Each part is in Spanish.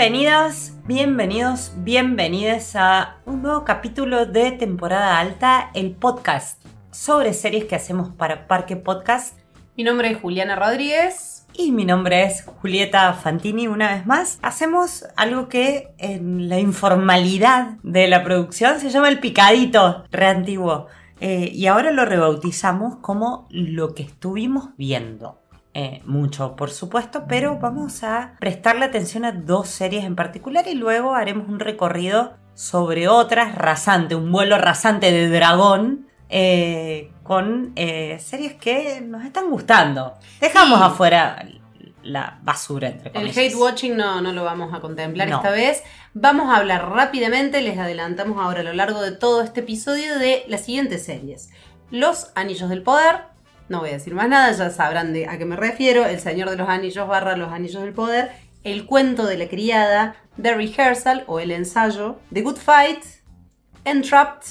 Bienvenidas, bienvenidos, bienvenidas a un nuevo capítulo de temporada alta, el podcast sobre series que hacemos para Parque Podcast. Mi nombre es Juliana Rodríguez. Y mi nombre es Julieta Fantini una vez más. Hacemos algo que en la informalidad de la producción se llama el picadito, re antiguo. Eh, y ahora lo rebautizamos como lo que estuvimos viendo. Eh, mucho, por supuesto, pero vamos a prestarle atención a dos series en particular y luego haremos un recorrido sobre otras rasante, un vuelo rasante de dragón eh, con eh, series que nos están gustando. Dejamos afuera la basura, entre comillas. El hate watching no, no lo vamos a contemplar esta vez. Vamos a hablar rápidamente, les adelantamos ahora a lo largo de todo este episodio de las siguientes series. Los Anillos del Poder, no voy a decir más nada, ya sabrán de a qué me refiero. El Señor de los Anillos barra Los Anillos del Poder. El cuento de la criada. The Rehearsal o el ensayo. The Good Fight. Entrapped.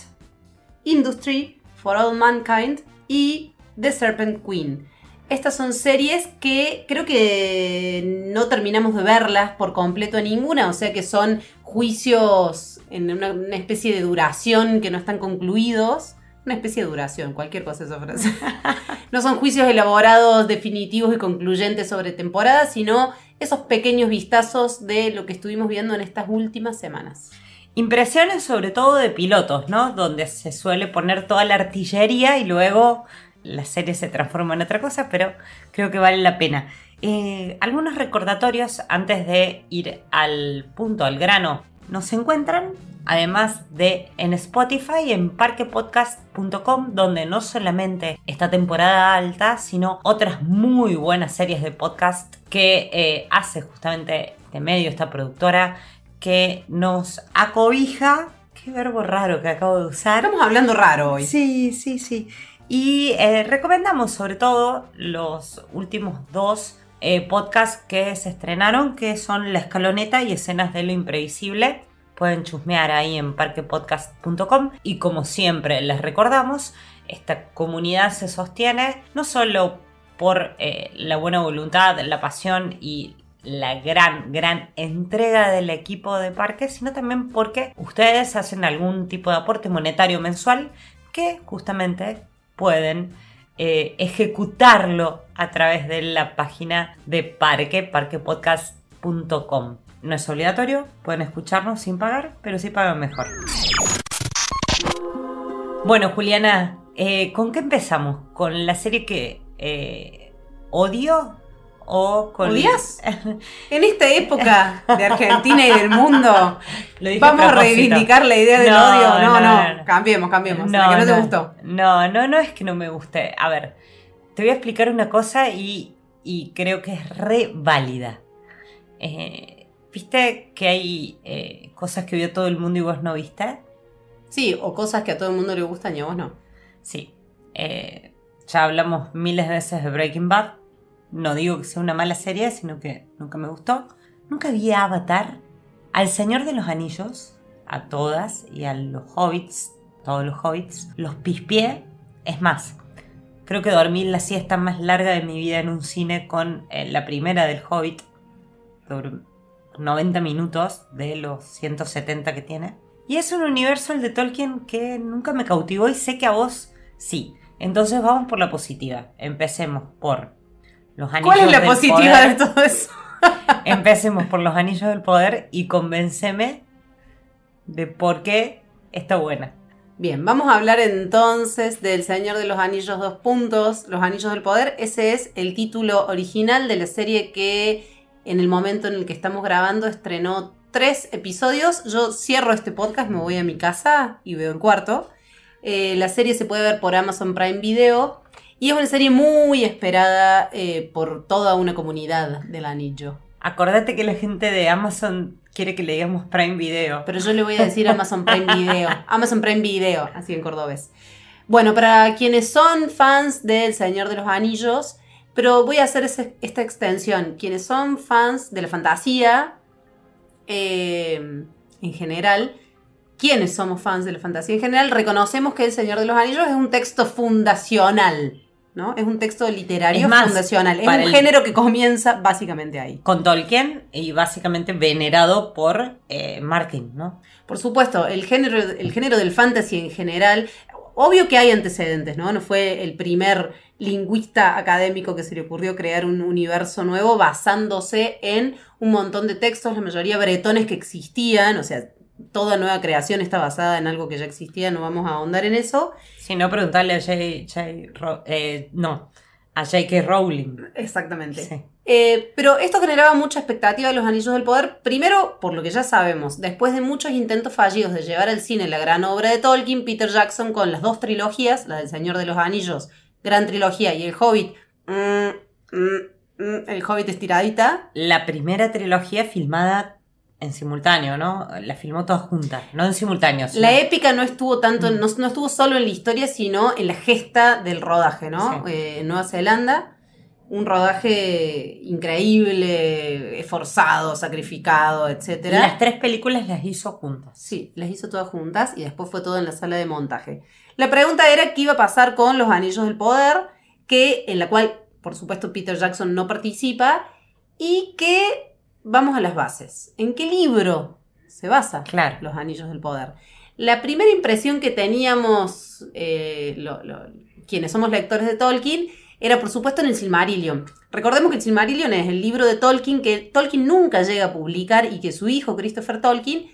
Industry. For All Mankind. Y The Serpent Queen. Estas son series que creo que no terminamos de verlas por completo ninguna, o sea que son juicios en una, una especie de duración que no están concluidos una especie de duración, cualquier cosa esa frase. no son juicios elaborados, definitivos y concluyentes sobre temporadas, sino esos pequeños vistazos de lo que estuvimos viendo en estas últimas semanas. Impresiones sobre todo de pilotos, ¿no? Donde se suele poner toda la artillería y luego la serie se transforma en otra cosa, pero creo que vale la pena. Eh, algunos recordatorios antes de ir al punto, al grano. Nos encuentran además de en Spotify en parquepodcast.com donde no solamente esta temporada alta, sino otras muy buenas series de podcast que eh, hace justamente este medio, esta productora que nos acobija. Qué verbo raro que acabo de usar. Estamos hablando raro hoy. Sí, sí, sí. Y eh, recomendamos sobre todo los últimos dos eh, podcasts que se estrenaron, que son La Escaloneta y Escenas de lo Imprevisible pueden chusmear ahí en parquepodcast.com y como siempre les recordamos, esta comunidad se sostiene no solo por eh, la buena voluntad, la pasión y la gran, gran entrega del equipo de parque, sino también porque ustedes hacen algún tipo de aporte monetario mensual que justamente pueden eh, ejecutarlo a través de la página de parque, parquepodcast.com. No es obligatorio, pueden escucharnos sin pagar, pero sí pagan mejor. Bueno, Juliana, eh, ¿con qué empezamos? ¿Con la serie que eh, odio? ¿O con... ¿Odias? en esta época de Argentina y del mundo, ¿vamos a, reivindicar la idea del odio? No, no, cambiemos, cambiemos. No, que no, te gustó. No, no, no es que no me guste. A ver, te voy a explicar una cosa y, y creo que es re válida. Eh, ¿Viste que hay eh, cosas que vio todo el mundo y vos no viste? Sí, o cosas que a todo el mundo le gustan y a vos no. Sí. Eh, ya hablamos miles de veces de Breaking Bad. No digo que sea una mala serie, sino que nunca me gustó. Nunca vi a Avatar, al Señor de los Anillos, a todas y a los hobbits, todos los hobbits, los pispié. Es más, creo que dormí la siesta más larga de mi vida en un cine con eh, la primera del Hobbit. 90 minutos de los 170 que tiene. Y es un universo el de Tolkien que nunca me cautivó y sé que a vos sí. Entonces vamos por la positiva. Empecemos por los anillos ¿Cuál es la positiva de todo eso? Empecemos por los anillos del poder y convénceme de por qué está buena. Bien, vamos a hablar entonces del Señor de los Anillos dos puntos, Los Anillos del Poder. Ese es el título original de la serie que en el momento en el que estamos grabando estrenó tres episodios. Yo cierro este podcast, me voy a mi casa y veo el cuarto. Eh, la serie se puede ver por Amazon Prime Video y es una serie muy esperada eh, por toda una comunidad del anillo. Acordate que la gente de Amazon quiere que le digamos Prime Video. Pero yo le voy a decir Amazon Prime Video. Amazon Prime Video, así en cordobés. Bueno, para quienes son fans del Señor de los Anillos, pero voy a hacer esta extensión. Quienes son fans de la fantasía, eh, en general, quienes somos fans de la fantasía en general, reconocemos que El Señor de los Anillos es un texto fundacional. ¿no? Es un texto literario fundacional. Es un género que comienza básicamente ahí. Con Tolkien y básicamente venerado por eh, Martin, ¿no? Por supuesto, el género, el género del fantasy en general, obvio que hay antecedentes, ¿no? No fue el primer lingüista académico que se le ocurrió crear un universo nuevo basándose en un montón de textos, la mayoría bretones que existían, o sea, toda nueva creación está basada en algo que ya existía, no vamos a ahondar en eso. Si no, preguntarle a J. Eh, no, a J.K. Rowling. Exactamente. Eh, pero esto generaba mucha expectativa de los Anillos del Poder, primero por lo que ya sabemos, después de muchos intentos fallidos de llevar al cine la gran obra de Tolkien, Peter Jackson con las dos trilogías, la del Señor de los Anillos, gran trilogía, y El Hobbit, mm, mm, mm, El Hobbit estiradita. La primera trilogía filmada en simultáneo, ¿no? La filmó todas juntas, no en simultáneo. La épica no estuvo tanto, no, estuvo solo en la historia, sino en la gesta del rodaje, ¿no? Eh, en Nueva Zelanda, un rodaje increíble, esforzado, sacrificado, etc. Y las tres películas las hizo juntas. Sí, las hizo todas juntas y después fue todo en la sala de montaje. La pregunta era qué iba a pasar con los Anillos del Poder, que en la cual, por supuesto, Peter Jackson no participa y que vamos a las bases. ¿En qué libro se basa Los Anillos del Poder? La primera impresión que teníamos eh, quienes somos lectores de Tolkien era por supuesto en el Silmarillion. Recordemos que el Silmarillion es el libro de Tolkien que Tolkien nunca llega a publicar y que su hijo Christopher Tolkien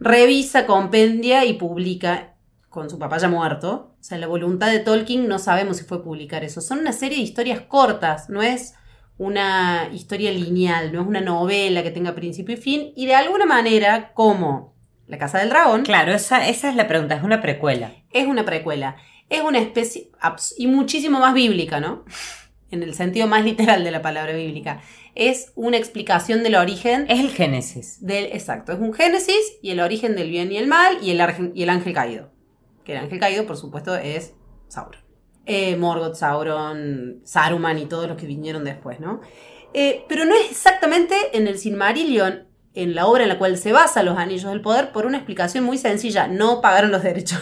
revisa, compendia y publica con su papá ya muerto. O sea, la voluntad de Tolkien no sabemos si fue publicar eso. Son una serie de historias cortas, no es una historia lineal, no es una novela que tenga principio y fin, y de alguna manera, como La Casa del Dragón. Claro, esa, esa es la pregunta, es una precuela. Es una precuela. Es una especie, y muchísimo más bíblica, ¿no? En el sentido más literal de la palabra bíblica. Es una explicación del origen. Es el Génesis. Del, exacto, es un Génesis y el origen del bien y el mal y el, y el ángel caído. Que el ángel caído, por supuesto, es Sauron eh, Morgoth, Sauron, Saruman y todos los que vinieron después, ¿no? Eh, pero no es exactamente en el Silmarillion, en la obra en la cual se basa Los Anillos del Poder, por una explicación muy sencilla. No pagaron los derechos.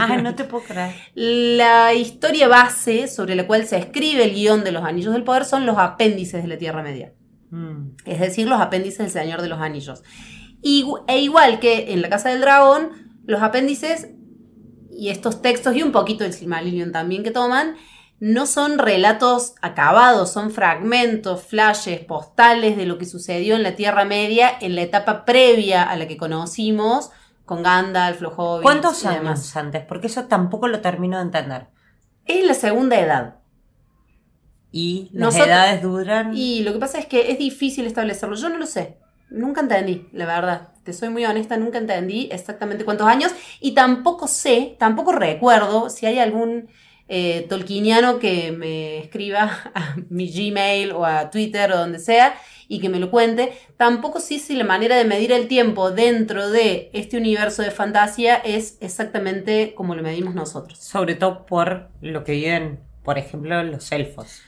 Ah, no te puedo creer. La historia base sobre la cual se escribe el guion de Los Anillos del Poder son los apéndices de la Tierra Media. Mm. Es decir, los apéndices del Señor de los Anillos. e igual que en la Casa del Dragón, los apéndices y estos textos y un poquito del Silmarillion también que toman, no son relatos acabados, son fragmentos, flashes, postales de lo que sucedió en la Tierra Media en la etapa previa a la que conocimos con Gandalf, los hobbits. ¿Cuántos años antes? Porque eso tampoco lo termino de entender. Es la segunda edad. ¿Y las edades duran? Y lo que pasa es que es difícil establecerlo. Yo no lo sé. Nunca entendí, la verdad. Te soy muy honesta, nunca entendí exactamente cuántos años y tampoco sé, tampoco recuerdo si hay algún eh, tolkieniano que me escriba a mi Gmail o a Twitter o donde sea y que me lo cuente. Tampoco sé si la manera de medir el tiempo dentro de este universo de fantasía es exactamente como lo medimos nosotros. Sobre todo por lo que viven, por ejemplo, los elfos.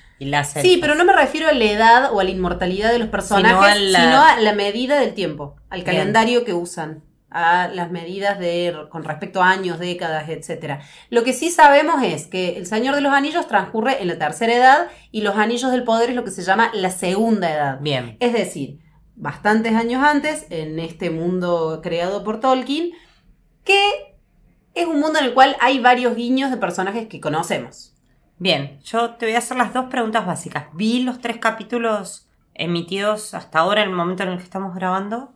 Sí, pero no me refiero a la edad o a la inmortalidad de los personajes, sino a la, medida del tiempo, al calendario que usan, a las medidas de con respecto a años, décadas, etc. Lo que sí sabemos es que el Señor de los Anillos transcurre en la tercera edad y los Anillos del Poder es lo que se llama la segunda edad. Bien. Es decir, bastantes años antes, en este mundo creado por Tolkien, que es un mundo en el cual hay varios guiños de personajes que conocemos. Bien, yo te voy a hacer las dos preguntas básicas. Vi los tres capítulos emitidos hasta ahora, en el momento en el que estamos grabando.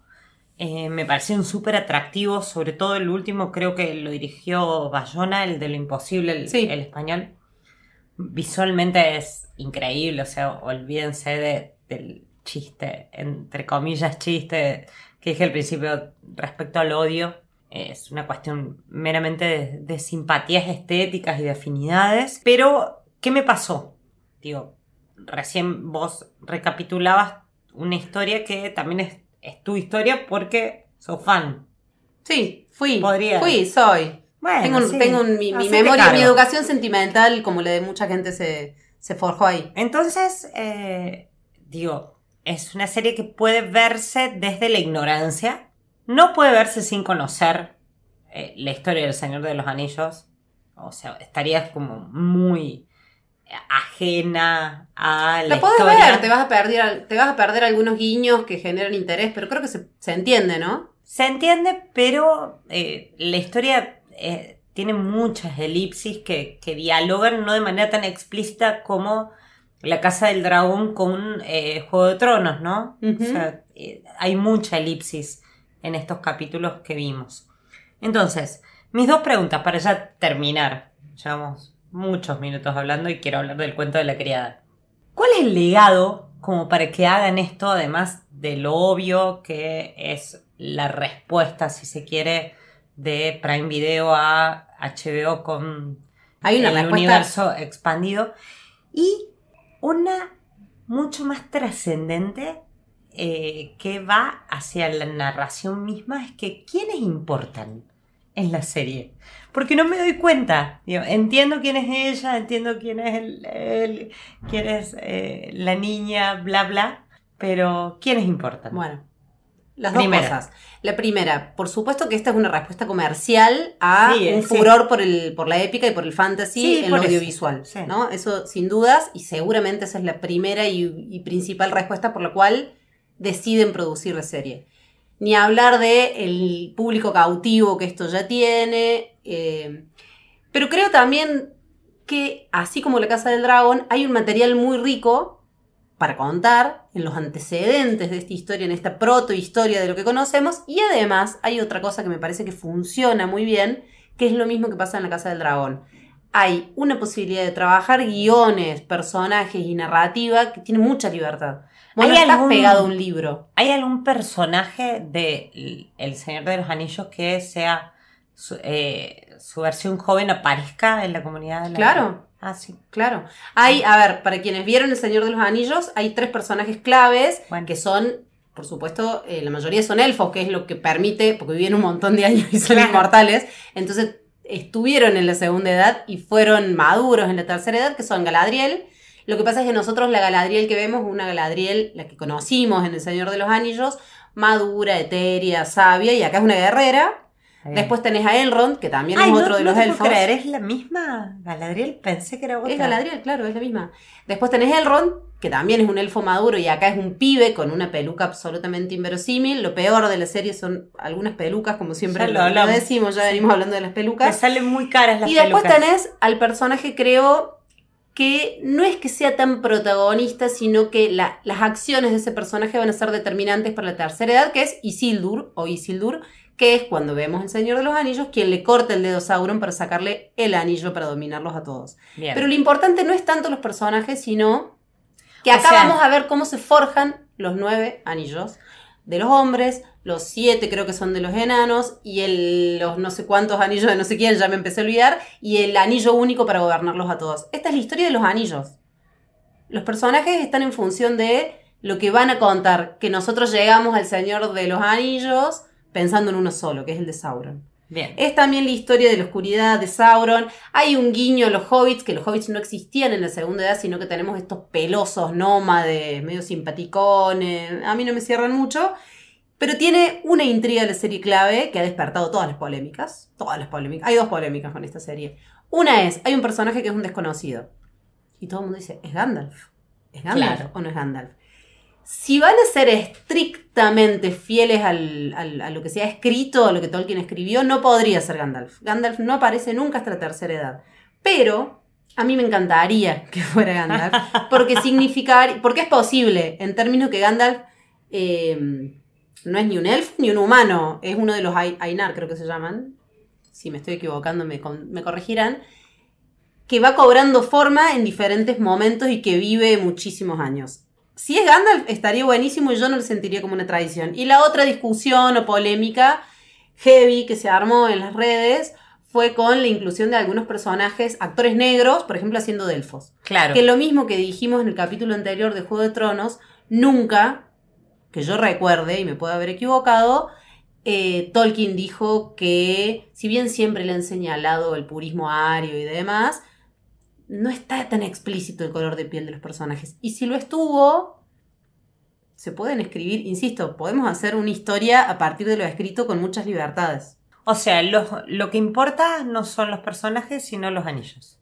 Eh, me parecieron súper atractivos, sobre todo el último, creo que lo dirigió Bayona, el de lo imposible, el, español. Visualmente es increíble, o sea, olvídense del chiste, entre comillas, chiste que dije al principio respecto al odio es una cuestión meramente de, simpatías estéticas y de afinidades. Pero, ¿qué me pasó? Digo, recién vos recapitulabas una historia que también es, tu historia porque sos fan. Sí, fui. Podría. Fui, soy. Bueno, tengo, mi, memoria, mi educación sentimental, como la de mucha gente, se, forjó ahí. Entonces, eh, digo, es una serie que puede verse desde la ignorancia, no puede verse sin conocer eh, la historia del Señor de los Anillos. O sea, estarías como muy ajena a la, la podés ver, te vas, a perder, te vas a perder algunos guiños que generan interés, pero creo que se, entiende, ¿no? Se entiende, pero eh, la historia eh, tiene muchas elipsis que, que, dialogan no de manera tan explícita como la Casa del Dragón con eh, Juego de Tronos, ¿no? O sea, hay mucha elipsis en estos capítulos que vimos. Entonces, mis dos preguntas para ya terminar. Llevamos muchos minutos hablando y quiero hablar del cuento de la criada. ¿Cuál es el legado como para que hagan esto, además de lo obvio que es la respuesta, si se quiere, de Prime Video a HBO con Hay una el universo expandido? Y una mucho más trascendente eh, que va hacia la narración misma es que ¿quiénes importan en la serie? porque no me doy cuenta. entiendo quién es ella, entiendo quién es el, quién es eh, la niña, bla, bla, pero ¿quiénes importan? Bueno, las dos cosas. La primera, por supuesto que esta es una respuesta comercial a un furor por, el, por la épica y por el fantasy en lo audiovisual, ¿no? Eso sin dudas, y seguramente esa es la primera y, principal respuesta por la cual deciden producir la serie. Ni hablar de el público cautivo que esto ya tiene, eh, pero creo también que, así como La Casa del Dragón, hay un material muy rico para contar en los antecedentes de esta historia, en esta protohistoria de lo que conocemos, y además hay otra cosa que me parece que funciona muy bien, que es lo mismo que pasa en La Casa del Dragón. Hay una posibilidad de trabajar guiones, personajes y narrativa que tiene mucha libertad. Bueno, ¿Hay estás pegado a un libro. ¿Hay algún personaje de El Señor de los Anillos que sea eh, su, versión joven aparezca en la comunidad de la... Claro. Ah, sí. Claro. Hay, a ver, para quienes vieron El Señor de los Anillos, hay tres personajes claves que son, por supuesto, eh, la mayoría son elfos, que es lo que permite, porque viven un montón de años y son inmortales. Entonces, estuvieron en la segunda edad y fueron maduros en la tercera edad, que son Galadriel. Lo que pasa es que nosotros la Galadriel que vemos, una Galadriel, la que conocimos en El Señor de los Anillos, madura, etérea, sabia, y acá es una guerrera, Después tenés a Elrond, que también es otro de los elfos. Creer, ¿Es la misma Galadriel? Pensé que era otra. Es Galadriel, claro, es la misma. Después tenés Elrond, que también es un elfo maduro y acá es un pibe con una peluca absolutamente inverosímil. Lo peor de la serie son algunas pelucas, como siempre lo, decimos, ya venimos hablando de las pelucas. Me salen muy caras las pelucas. Y después tenés al personaje, creo, que no es que sea tan protagonista, sino que las acciones de ese personaje van a ser determinantes para la tercera edad, que es Isildur o Isildur, que es cuando vemos el Señor de los Anillos, quien le corta el dedo a Sauron para sacarle el anillo para dominarlos a todos. Pero lo importante no es tanto los personajes, sino que acá vamos a ver cómo se forjan los nueve anillos de los hombres, los siete creo que son de los enanos, y el, los no sé cuántos anillos de no sé quién, ya me empecé a olvidar, y el anillo único para gobernarlos a todos. Esta es la historia de los anillos. Los personajes están en función de lo que van a contar, que nosotros llegamos al Señor de los Anillos, pensando en uno solo, que es el de Sauron. Bien. Es también la historia de la oscuridad de Sauron. Hay un guiño a los hobbits, que los hobbits no existían en la segunda edad, sino que tenemos estos pelosos nómades, medio simpaticones. A mí no me cierran mucho. Pero tiene una intriga de la serie clave que ha despertado todas las polémicas. Todas las polémicas. Hay dos polémicas con esta serie. Una es, hay un personaje que es un desconocido. Y todo el mundo dice, ¿es Gandalf? ¿Es Gandalf o no es Gandalf? Si van a ser estrictamente fieles al, a lo que se ha escrito, a lo que Tolkien escribió, no podría ser Gandalf. Gandalf no aparece nunca hasta la tercera edad. Pero a mí me encantaría que fuera Gandalf, porque significar, porque es posible, en términos que Gandalf eh, no es ni un elfo ni un humano, es uno de los Ainar, creo que se llaman. Si me estoy equivocando, me, me corregirán. Que va cobrando forma en diferentes momentos y que vive muchísimos años si es Gandalf, estaría buenísimo y yo no lo sentiría como una tradición. Y la otra discusión o polémica heavy que se armó en las redes fue con la inclusión de algunos personajes, actores negros, por ejemplo, haciendo delfos. Claro. Que lo mismo que dijimos en el capítulo anterior de Juego de Tronos, nunca, que yo recuerde, y me puedo haber equivocado, eh, Tolkien dijo que, si bien siempre le han señalado el purismo ario y demás, no está tan explícito el color de piel de los personajes. Y si lo estuvo, se pueden escribir, insisto, podemos hacer una historia a partir de lo escrito con muchas libertades. O sea, lo, lo que importa no son los personajes, sino los anillos.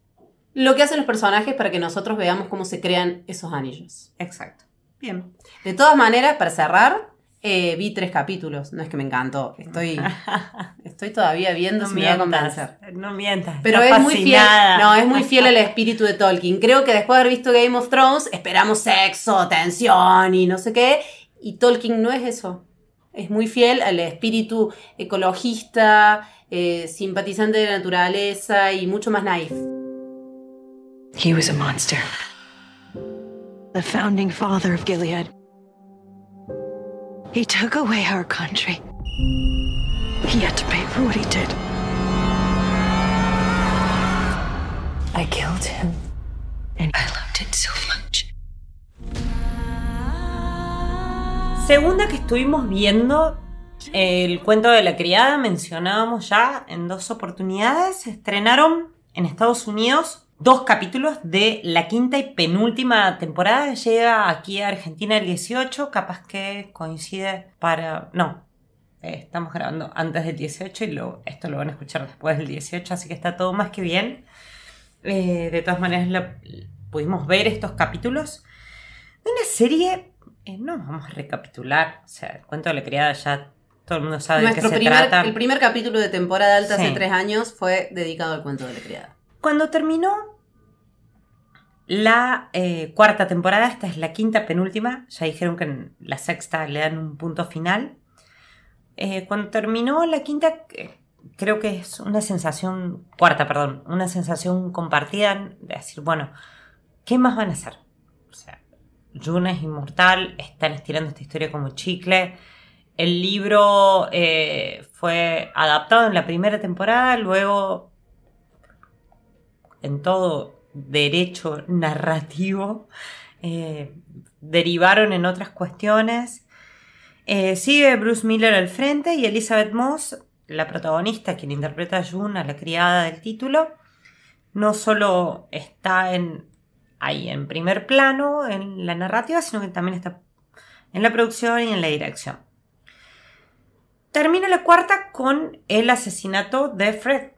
lo que hacen los personajes para que nosotros veamos cómo se crean esos anillos. Exacto. Bien. De todas maneras, para cerrar, eh, vi tres capítulos. No es que me encantó. Estoy, estoy todavía viendo No si me va a mientas. convencer. No mientas. Pero es muy fiel. No, es muy fiel al espíritu de Tolkien. Creo que después de haber visto Game of Thrones, esperamos sexo, tensión y no sé qué. Y Tolkien no es eso. Es muy fiel al espíritu ecologista, eh, simpatizante de la naturaleza y mucho más naif. He was a monster. The founding father of Gilead. He took away our country. He had to pay for what he did. I killed him. And I loved it so much. Segunda que estuvimos viendo, el cuento de la criada, mencionábamos ya en dos oportunidades, se estrenaron en Estados Unidos dos capítulos de la quinta y penúltima temporada. Llega aquí a Argentina el 18, capaz que coincide para... No, eh, estamos grabando antes del 18 y lo, esto lo van a escuchar después del 18, así que está todo más que bien. Eh, de todas maneras, la- pudimos ver estos capítulos de una serie. eh, no vamos a recapitular. O sea, el cuento de la criada ya todo el mundo sabe de Nuestro qué se primer, trata. el primer capítulo de temporada alta hace tres años fue dedicado al cuento de la criada. Cuando terminó la eh, cuarta temporada, esta es la quinta penúltima, ya dijeron que en la sexta le dan un punto final. Eh, cuando terminó la quinta, eh, creo que es una sensación, cuarta, perdón, una sensación compartida de decir, bueno, ¿qué más van a hacer? O sea, June es inmortal, están estirando esta historia como chicle. El libro fue adaptado en la primera temporada, luego en todo derecho narrativo, eh, derivaron en otras cuestiones. Eh, sigue Bruce Miller al frente y Elizabeth Moss, la protagonista, quien interpreta a June, a la criada del título, no solo está en, ahí en primer plano en la narrativa, sino que también está en la producción y en la dirección. Termina la cuarta con el asesinato de Fred.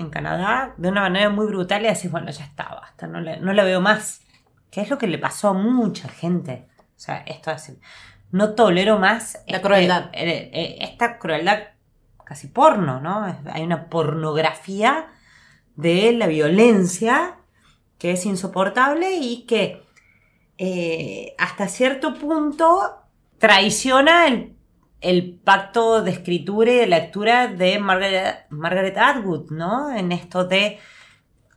En Canadá, de una manera muy brutal, y decís, bueno, ya está, basta, no, le- no la veo más. Que es lo que le pasó a mucha gente. O sea, esto es, no tolero más. La este- crueldad. eh, eh, esta crueldad casi porno, ¿no? Hay una pornografía de la violencia que es insoportable y que eh, hasta cierto punto traiciona el, el pacto de escritura y de lectura de Margaret, Margaret Atwood, ¿no? En esto de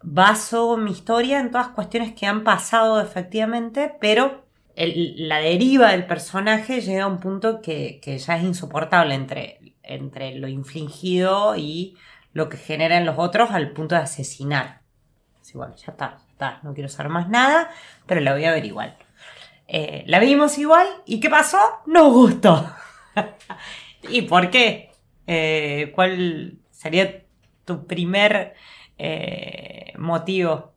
baso mi historia en todas cuestiones que han pasado efectivamente, pero la deriva del personaje llega a un punto que, que ya es insoportable entre, entre lo infligido y lo que genera en los otros al punto de asesinar. Así, bueno, ya está, está, no quiero saber más nada, pero la voy a ver igual. Eh, la vimos igual y ¿qué pasó? Nos gustó. ¿Y por qué? Eh, ¿Cuál sería tu primer eh, motivo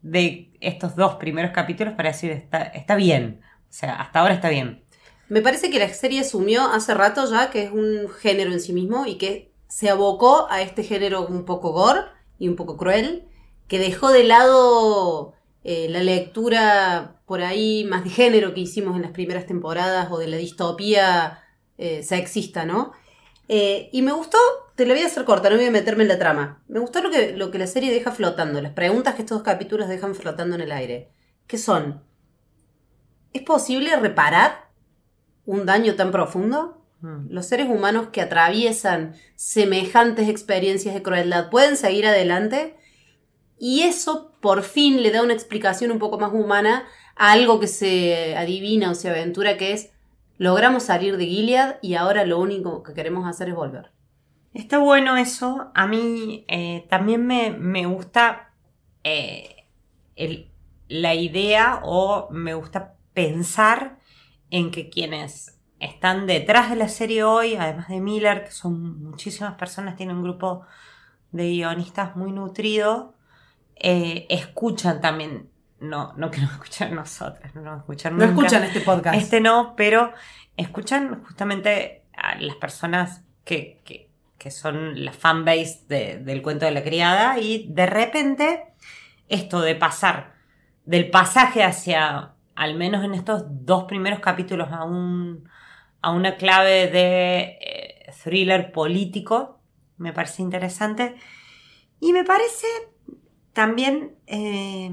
de estos dos primeros capítulos para decir está, está bien? O sea, hasta ahora está bien. Me parece que la serie asumió hace rato ya que es un género en sí mismo y que se abocó a este género un poco gore y un poco cruel, que dejó de lado eh, la lectura por ahí más de género que hicimos en las primeras temporadas o de la distopía eh, sexista, ¿no? Eh, y me gustó, te lo voy a hacer corta, no voy a meterme en la trama. Me gustó lo que, lo que la serie deja flotando, las preguntas que estos dos capítulos dejan flotando en el aire. ¿Qué son? ¿Es posible reparar un daño tan profundo? Mm. Los seres humanos que atraviesan semejantes experiencias de crueldad pueden seguir adelante y eso por fin le da una explicación un poco más humana a algo que se adivina o se aventura que es logramos salir de Gilead y ahora lo único que queremos hacer es volver. Está bueno eso. A mí eh, también me, me gusta eh, la idea o me gusta pensar en que quienes están detrás de la serie hoy, además de Miller, que son muchísimas personas, tiene un grupo de guionistas muy nutrido, eh, escuchan también, no, no que nos escuchan nosotras, no nos escuchan No nunca. escuchan este podcast. Este no, pero escuchan justamente a las personas que, que- que son la fanbase de- del cuento de la criada y de repente esto de pasar del pasaje hacia, al menos en estos dos primeros capítulos, a, un, a una clave de eh, thriller político, me parece interesante. Y me parece también... Eh,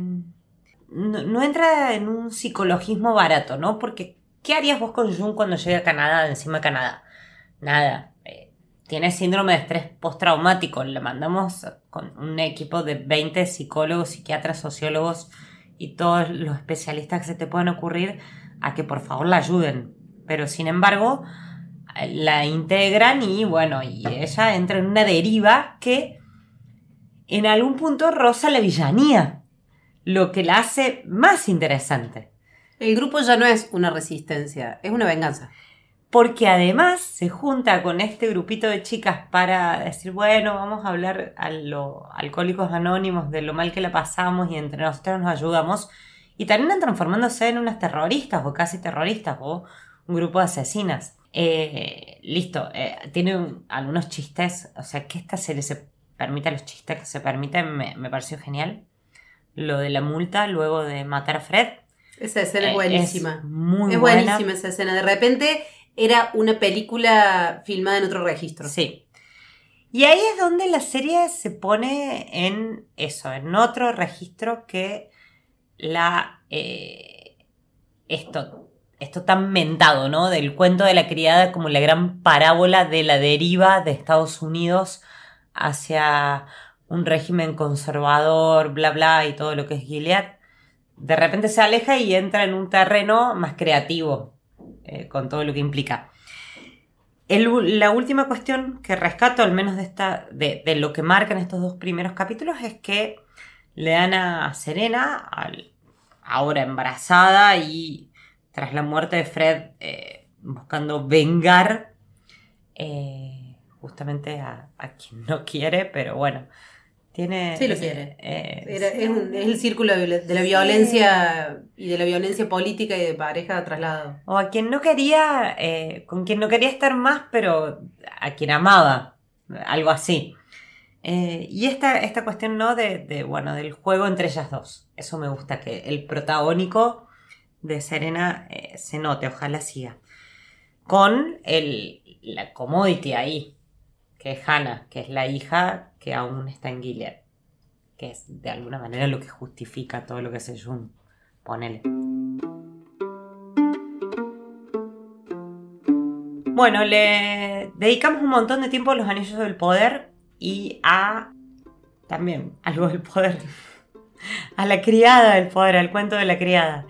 no, entra en un psicologismo barato, ¿no? Porque, ¿qué harías vos con Jun cuando llegue a Canadá, encima de Canadá? Nada. Eh, tiene síndrome de estrés postraumático. Le mandamos con un equipo de 20 psicólogos, psiquiatras, sociólogos y todos los especialistas que se te puedan ocurrir a que por favor la ayuden. Pero sin embargo, la integran y bueno, y ella entra en una deriva que en algún punto roza la villanía, lo que la hace más interesante. El grupo ya no es una resistencia, es una venganza porque además se junta con este grupito de chicas para decir, bueno, vamos a hablar a los alcohólicos anónimos de lo mal que la pasamos y entre nosotros nos ayudamos, y terminan transformándose en unas terroristas o casi terroristas o un grupo de asesinas. Eh, listo, eh, tiene algunos chistes, o sea, que esta serie se permita los chistes que se permiten, me, pareció genial. Lo de la multa luego de matar a Fred. Esa escena es eh, buenísima. muy es buenísima esa escena. De repente era una película filmada en otro registro. Sí. Y ahí es donde la serie se pone en eso, en otro registro que la... Eh, esto, esto tan mentado, ¿no? Del cuento de la criada como la gran parábola de la deriva de Estados Unidos hacia un régimen conservador, bla, bla, y todo lo que es Gilead. De repente se aleja y entra en un terreno más creativo, eh, con todo lo que implica. la última cuestión que rescato, al menos de, esta, de, lo que marcan estos dos primeros capítulos, es que le dan a Serena, ahora embarazada y tras la muerte de Fred, eh, buscando vengar eh, justamente a, quien no quiere, pero bueno, tiene, sí, lo quiere. Eh, es, el círculo de, la violencia y de la violencia política y de pareja traslado. O a quien no quería, eh, con quien no quería estar más, pero a quien amaba, algo así. Eh, y esta, esta cuestión, ¿no? De, bueno, del juego entre ellas dos. Eso me gusta, que el protagónico de Serena se note, ojalá siga. Con el, la commodity ahí, que es Hannah, que es la hija que aún está en Gilead, que es de alguna manera lo que justifica todo lo que hace Jun. Ponele. Bueno, le dedicamos un montón de tiempo a los anillos del poder y a también algo del poder, a la criada del poder, al cuento de la criada.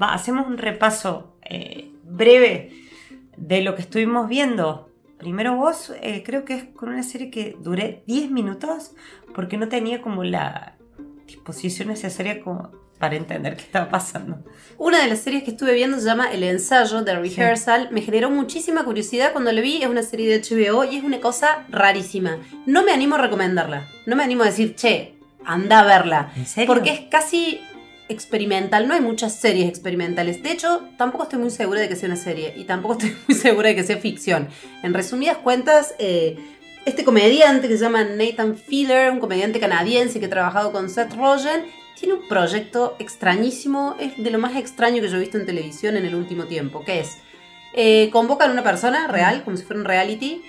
hacemos un repaso eh, breve de lo que estuvimos viendo Primero vos, eh, creo que es con una serie que duré 10 minutos porque no tenía como la disposición necesaria como para entender qué estaba pasando. Una de las series que estuve viendo se llama El ensayo de Rehearsal. Me generó muchísima curiosidad cuando la vi. Es una serie de HBO y es una cosa rarísima. No me animo a recomendarla. No me animo a decir, che, anda a verla. ¿En serio? Porque es casi experimental. No hay muchas series experimentales. De hecho, tampoco estoy muy segura de que sea una serie y tampoco estoy muy segura de que sea ficción. En resumidas cuentas, eh, este comediante que se llama Nathan Fielder, un comediante canadiense que ha trabajado con Seth Rogen, tiene un proyecto extrañísimo, es de lo más extraño que yo he visto en televisión en el último tiempo, que es, eh, convocan a una persona real, como si fuera un reality,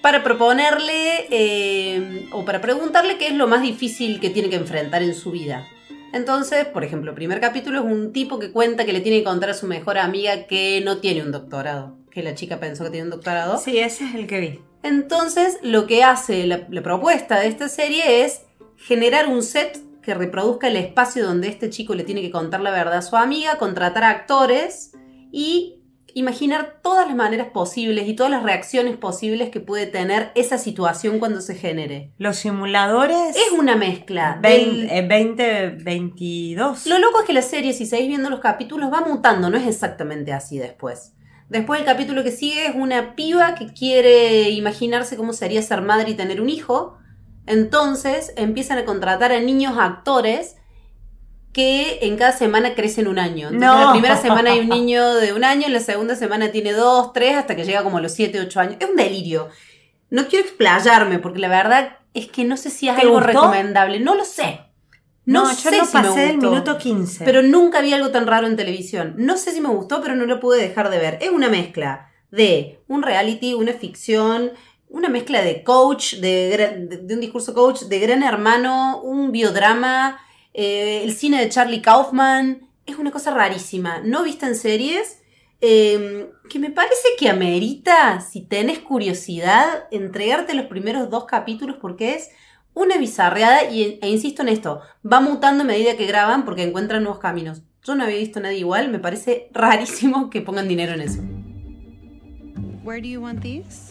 para proponerle eh, o para preguntarle qué es lo más difícil que tiene que enfrentar en su vida. Entonces, por ejemplo, el primer capítulo es un tipo que cuenta que le tiene que contar a su mejor amiga que no tiene un doctorado, que la chica pensó que tiene un doctorado. Sí, ese es el que vi. Entonces, lo que hace la, propuesta de esta serie es generar un set que reproduzca el espacio donde este chico le tiene que contar la verdad a su amiga, contratar actores y imaginar todas las maneras posibles y todas las reacciones posibles que puede tener esa situación cuando se genere. Los simuladores. Es una mezcla. 2022. Eh, Lo loco es que la serie, si seguís viendo los capítulos, va mutando, no es exactamente así después. Después el capítulo que sigue es una piba que quiere imaginarse cómo sería ser madre y tener un hijo. Entonces empiezan a contratar a niños actores que en cada semana crecen un año. Entonces, En la primera semana hay un niño de un año, en la segunda semana tiene dos, tres, hasta que llega como a los siete, ocho años. Es un delirio. No quiero explayarme, porque la verdad es que no sé si es algo recomendable. No lo sé. No, No, yo sé no si pasé del minuto 15. Pero nunca vi algo tan raro en televisión. No sé si me gustó, pero no lo pude dejar de ver. Es una mezcla de un reality, una ficción, una mezcla de coach, de- de un discurso coach, de gran hermano, un biodrama, eh, el cine de Charlie Kaufman. Es una cosa rarísima. No vista en series. eh, que me parece que amerita, si tenés curiosidad, entregarte los primeros dos capítulos porque es una bizarreada y, e insisto en esto, va mutando a medida que graban porque encuentran nuevos caminos. Yo no había visto a nadie igual, me parece rarísimo que pongan dinero en eso. Where do you want these?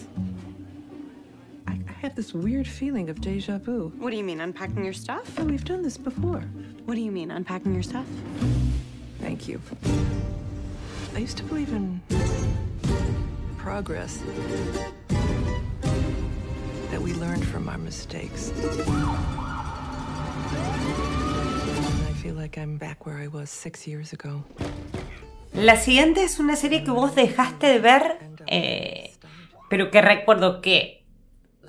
I, I have this weird feeling of deja vu. What do you mean, unpacking your stuff? Oh, we've done this before. What do you mean, unpacking your stuff? Thank you. I used to believe in progress. That we learned from our mistakes. And I feel like I'm back where I was six years ago. La siguiente es una serie que vos dejaste de ver, eh, pero que recuerdo que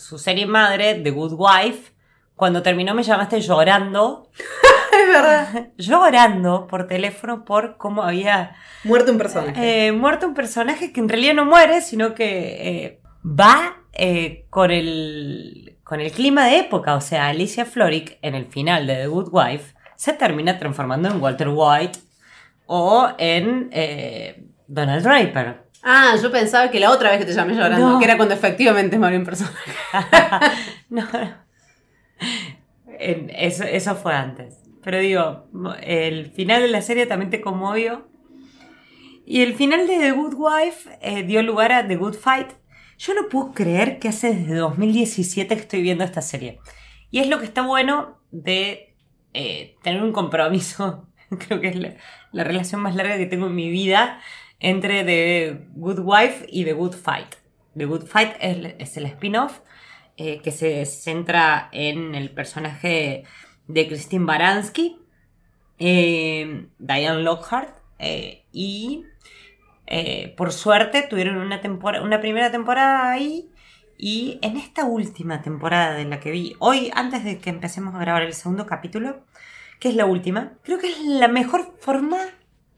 su serie madre, The Good Wife, cuando terminó me llamaste llorando, Es verdad. llorando por teléfono por cómo había Muerto un personaje. eh, muerto un personaje que en realidad no muere, sino que eh, va eh, con, el, con el clima de época. O sea, Alicia Florrick en el final de The Good Wife se termina transformando en Walter White o en Donald Draper. Ah, yo pensaba que la otra vez que te llamé llorando, No. que era cuando efectivamente murió un personaje. no, no. Eso, eso fue antes. Pero digo, el final de la serie también te conmovió. Y el final de The Good Wife eh, dio lugar a The Good Fight. Yo no puedo creer que hace desde 2017 que estoy viendo esta serie. Y es lo que está bueno de eh, tener un compromiso. Creo que es la, la relación más larga que tengo en mi vida entre The Good Wife y The Good Fight. The Good Fight es, el spin-off eh, que se centra en el personaje de Christine Baranski, eh, Diane Lockhart, eh, y por suerte tuvieron una, una primera temporada ahí. Y en esta última temporada de la que vi, hoy, antes de que empecemos a grabar el segundo capítulo, que es la última, creo que es la mejor forma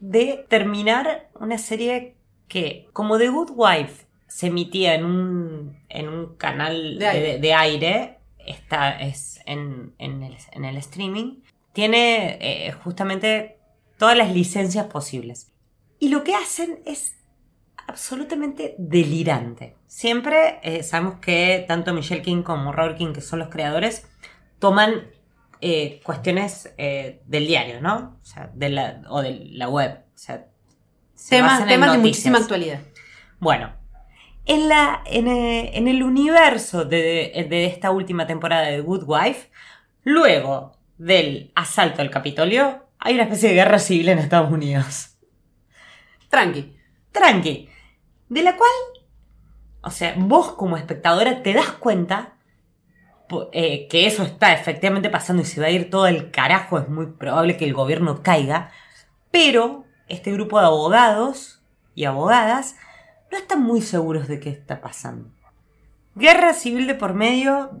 de terminar una serie que, como The Good Wife, se emitía en un, en un canal De aire. de- de aire, esta es en, en el, en el streaming, tiene eh, justamente todas las licencias posibles. Y lo que hacen es absolutamente delirante. Siempre eh, sabemos que tanto Michelle King como Robert King, que son los creadores, toman eh, cuestiones eh, del diario, ¿no? O sea, de la, o de la web. O sea, se Temas, temas de muchísima actualidad. Bueno, en, la, en, eh, en el universo de, de esta última temporada de Good Wife, luego del asalto al Capitolio, hay una especie de guerra civil en Estados Unidos. Tranqui. Tranqui. De la cual, o sea, vos como espectadora te das cuenta eh, que eso está efectivamente pasando y se va a ir todo el carajo, es muy probable que el gobierno caiga, pero este grupo de abogados y abogadas no están muy seguros de qué está pasando. Guerra civil de por medio,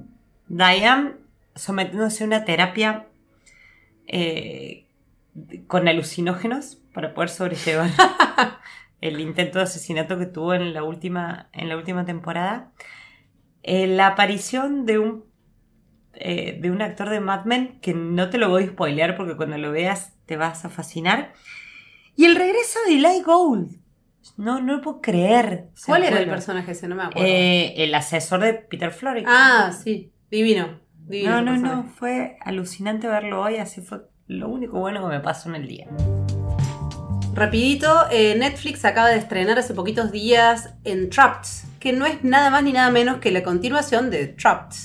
Diane sometiéndose a una terapia eh, con alucinógenos para poder sobrellevar el intento de asesinato que tuvo en la última, en la última temporada. Eh, la aparición de un, eh, de un actor de Mad Men que no te lo voy a spoilear porque cuando lo veas te vas a fascinar. Y el regreso de Eli Gold. No, no lo puedo creer. ¿Cuál era el personaje ese? No me acuerdo. eh, el asesor de Peter Florrick. ah, sí. Divino. Divino no, no, no. Fue alucinante verlo hoy. Así fue lo único bueno que me pasó en el día. Rapidito, eh, Netflix acaba de estrenar hace poquitos días en Trapped, que no es nada más ni nada menos que la continuación de Trapped.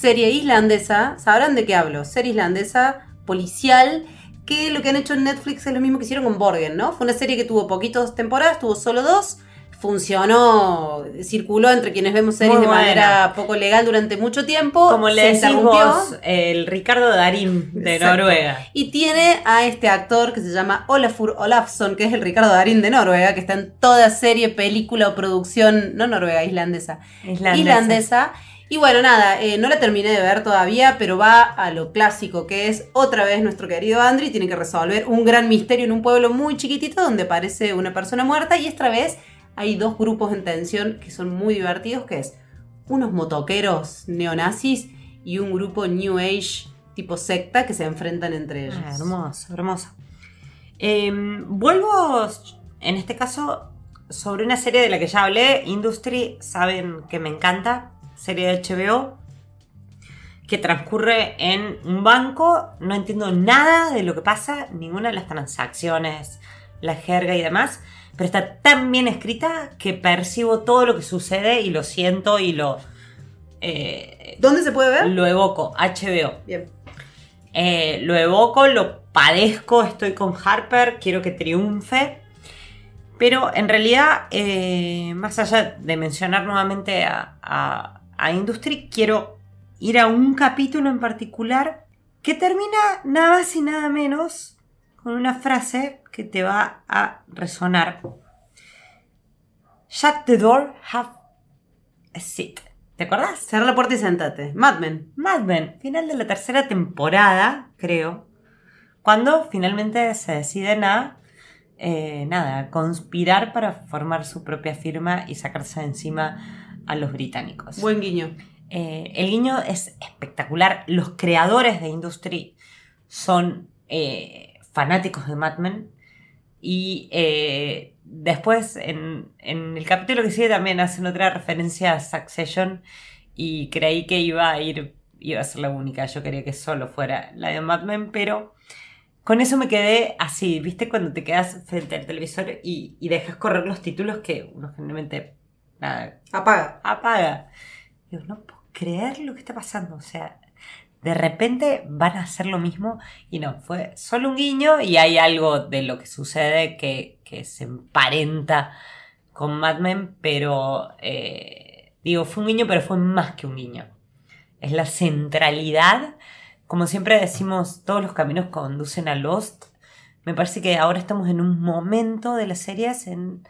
Serie islandesa, sabrán de qué hablo, serie islandesa policial, que lo que han hecho en Netflix es lo mismo que hicieron con Borgen, ¿no? Fue una serie que tuvo poquitas temporadas, tuvo solo dos, funcionó, circuló entre quienes vemos series Muy de manera poco legal durante mucho tiempo, Como le decís vos, el Ricardo Darín de Exacto. Noruega. Y tiene a este actor que se llama Olafur Olafsson, que es el Ricardo Darín de Noruega, que está en toda serie, película o producción, no noruega, islandesa, Islandesa. islandesa. Y bueno, nada, eh, no la terminé de ver todavía, pero va a lo clásico que es otra vez nuestro querido Andrew tiene que resolver un gran misterio en un pueblo muy chiquitito donde aparece una persona muerta y esta vez hay dos grupos en tensión que son muy divertidos, que es unos motoqueros neonazis y un grupo New Age tipo secta que se enfrentan entre ellos. Ah, hermoso, hermoso. Em, vuelvo, en este caso, sobre una serie de la que ya hablé, Industry, saben que me encanta, serie de HBO, que transcurre en un banco, no entiendo nada de lo que pasa, ninguna de las transacciones, la jerga y demás, pero está tan bien escrita que percibo todo lo que sucede y lo siento y lo... eh, ¿Dónde se puede ver? lo evoco, HBO. Bien. Eh, lo evoco, lo padezco, estoy con Harper, quiero que triunfe. Pero en realidad, eh, más allá de mencionar nuevamente a, a- a Industry, quiero ir a un capítulo en particular que termina nada más y nada menos con una frase que te va a resonar. Shut the door, have a seat. ¿Te acordás? Cerra la puerta y sentate. Mad Men. Mad Men, final de la tercera temporada, creo, cuando finalmente se deciden a, eh, nada, conspirar para formar su propia firma y sacarse de encima a los británicos. Buen guiño. Eh, el guiño es espectacular. Los creadores de Industry son eh, fanáticos de Mad Men. Y eh, después, en, en el capítulo que sigue, también hacen otra referencia a Succession. Y creí que iba a ir, iba a ser la única. Yo quería que solo fuera la de Mad Men, pero con eso me quedé así. ¿Viste? Cuando te quedas frente al televisor y, y dejas correr los títulos que uno generalmente nada, Apaga. apaga. Digo, no puedo creer lo que está pasando. O sea, de repente van a hacer lo mismo y no, fue solo un guiño y hay algo de lo que sucede que, que se emparenta con Mad Men, pero eh, digo, fue un guiño, pero fue más que un guiño. Es la centralidad. Como siempre decimos, todos los caminos conducen a Lost. Me parece que ahora estamos en un momento de las series en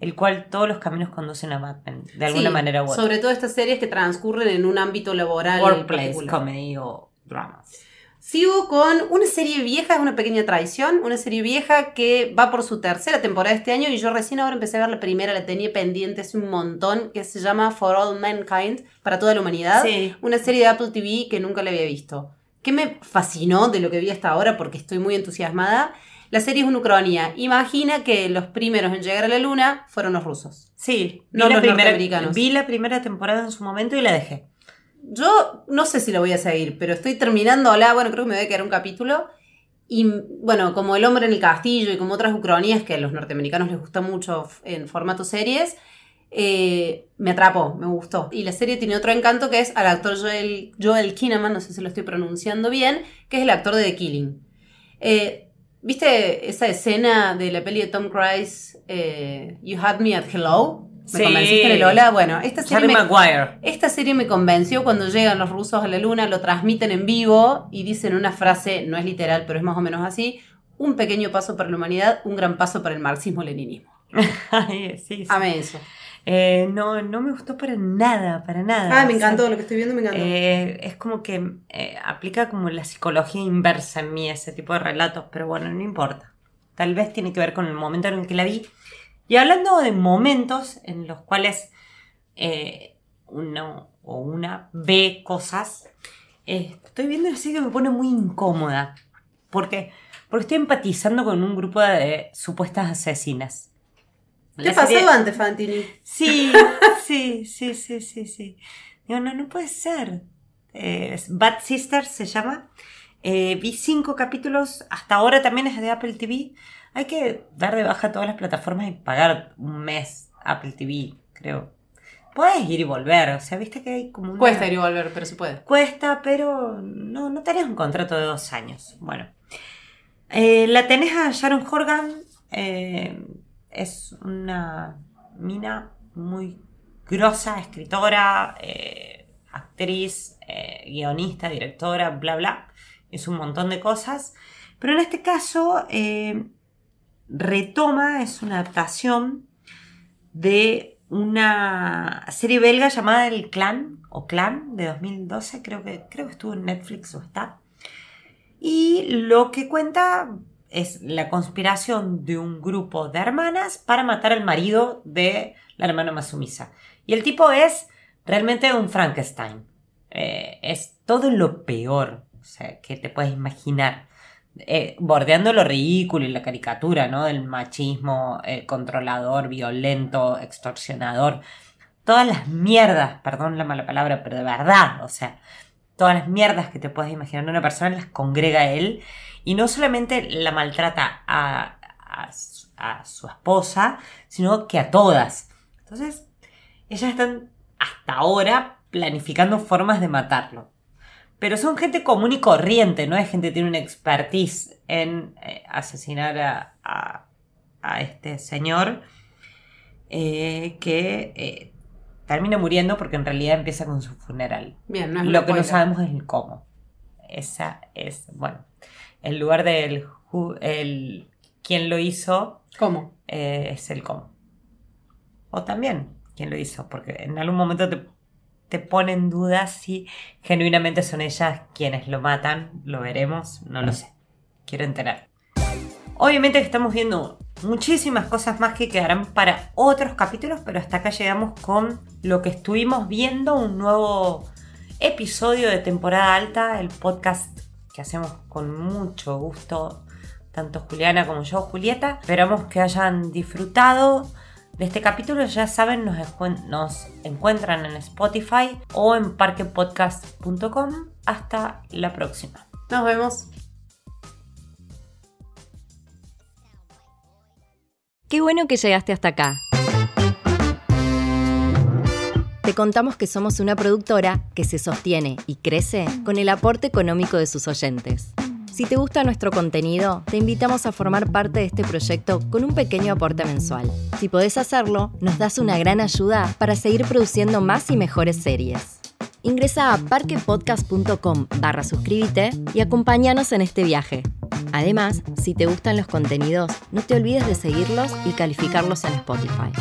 el cual todos los caminos conducen a Mad Men, de alguna Sí, manera u otra. Sobre todo estas series que transcurren en un ámbito laboral. Workplace, comedy o dramas. Sigo con una serie vieja, es una pequeña traición, una serie vieja que va por su tercera temporada este año y yo recién ahora empecé a ver la primera, la tenía pendiente hace un montón, que se llama For All Mankind, para toda la humanidad. Sí. Una serie de Apple TV que nunca la había visto. ¿Qué me fascinó de lo que vi hasta ahora? Porque estoy muy entusiasmada. La serie es una ucronía. Imagina que los primeros en llegar a la luna fueron los rusos. Sí, No los primera, norteamericanos. vi la primera temporada en su momento y la dejé. Yo no sé si la voy a seguir, pero estoy terminando la, bueno, creo que me voy a quedar un capítulo. Y bueno, como El hombre en el castillo y como otras ucronías que a los norteamericanos les gusta mucho en formato series, eh, me atrapó, me gustó. Y la serie tiene otro encanto que es al actor Joel, Joel Kinnaman, no sé si lo estoy pronunciando bien, que es el actor de The Killing. Eh, ¿Viste esa escena de la peli de Tom Cruise, eh, You Had Me at Hello? ¿Me Sí. convenciste en el hola? Bueno, esta serie Harry me, Maguire. esta serie me convenció cuando llegan los rusos a la luna, lo transmiten en vivo y dicen una frase, no es literal, pero es más o menos así, un pequeño paso para la humanidad, un gran paso para el marxismo-leninismo. Sí, sí. Amé eso. Eh, no, no me gustó para nada, para nada. Ah, me O sea, encantó, lo que estoy viendo me encantó. eh, es como que eh, aplica como la psicología inversa en mí ese tipo de relatos, pero bueno, no importa. Tal vez tiene que ver con el momento en el que la vi. Y hablando de momentos en los cuales uno o una ve cosas, estoy viendo así que me pone muy incómoda. ¿Por qué? Porque estoy empatizando con un grupo de supuestas asesinas. ¿Qué serie- antes, Fantini? Sí, sí, sí, sí, sí, sí. Digo, no, no puede ser. Eh, es Bad Sisters se llama. Eh, vi cinco capítulos. Hasta ahora también es de Apple TV. Hay que dar de baja todas las plataformas y pagar un mes Apple TV, creo. Puedes ir y volver. O sea, viste que hay como una... Cuesta ir y volver, pero se puede. Cuesta, pero no, no tenés un contrato de dos años. Bueno. Eh, la tenés a Sharon Horgan. eh, es una mina muy grosa, escritora, eh, actriz, eh, guionista, directora, bla, bla. Es un montón de cosas. Pero en este caso, eh, retoma, es una adaptación de una serie belga llamada El Clan o Clan de 2012, creo que, creo que estuvo en Netflix o está. Y lo que cuenta es la conspiración de un grupo de hermanas para matar al marido de la hermana más sumisa. Y el tipo es realmente un Frankenstein. Eh, es todo lo peor que te puedes imaginar. Eh, bordeando lo ridículo y la caricatura, ¿no? Del machismo eh, controlador, violento, extorsionador. Todas las mierdas, perdón la mala palabra, pero de verdad, o sea, todas las mierdas que te puedes imaginar. Una persona las congrega él y no solamente la maltrata a, a su esposa, sino que a todas. Entonces, ellas están hasta ahora planificando formas de matarlo. Pero son gente común y corriente, no es gente que tiene una expertise en eh, asesinar a, a, este señor eh, que eh, termina muriendo porque en realidad empieza con su funeral. Bien, no es Lo que no sabemos es el cómo. Esa es, bueno, el lugar del el, quién lo hizo. ¿Cómo? es el cómo. O también quién lo hizo, porque en algún momento te te pone en duda si genuinamente son ellas quienes lo matan. Lo veremos, no lo sé. Quiero enterar. Obviamente que estamos viendo muchísimas cosas más que quedarán para otros capítulos, pero hasta acá llegamos con lo que estuvimos viendo, un nuevo episodio de temporada alta, el podcast que hacemos con mucho gusto, tanto Juliana como yo, Julieta. Esperamos que hayan disfrutado de este capítulo, ya saben, nos, nos encuentran en Spotify o en parquepodcast.com. Hasta la próxima. Nos vemos. Qué bueno que llegaste hasta acá. Te contamos que somos una productora que se sostiene y crece con el aporte económico de sus oyentes. Si te gusta nuestro contenido, te invitamos a formar parte de este proyecto con un pequeño aporte mensual. Si podés hacerlo, nos das una gran ayuda para seguir produciendo más y mejores series. Ingresa a parquepodcast.com barra suscríbete y acompáñanos en este viaje. Además, si te gustan los contenidos, no te olvides de seguirlos y calificarlos en Spotify.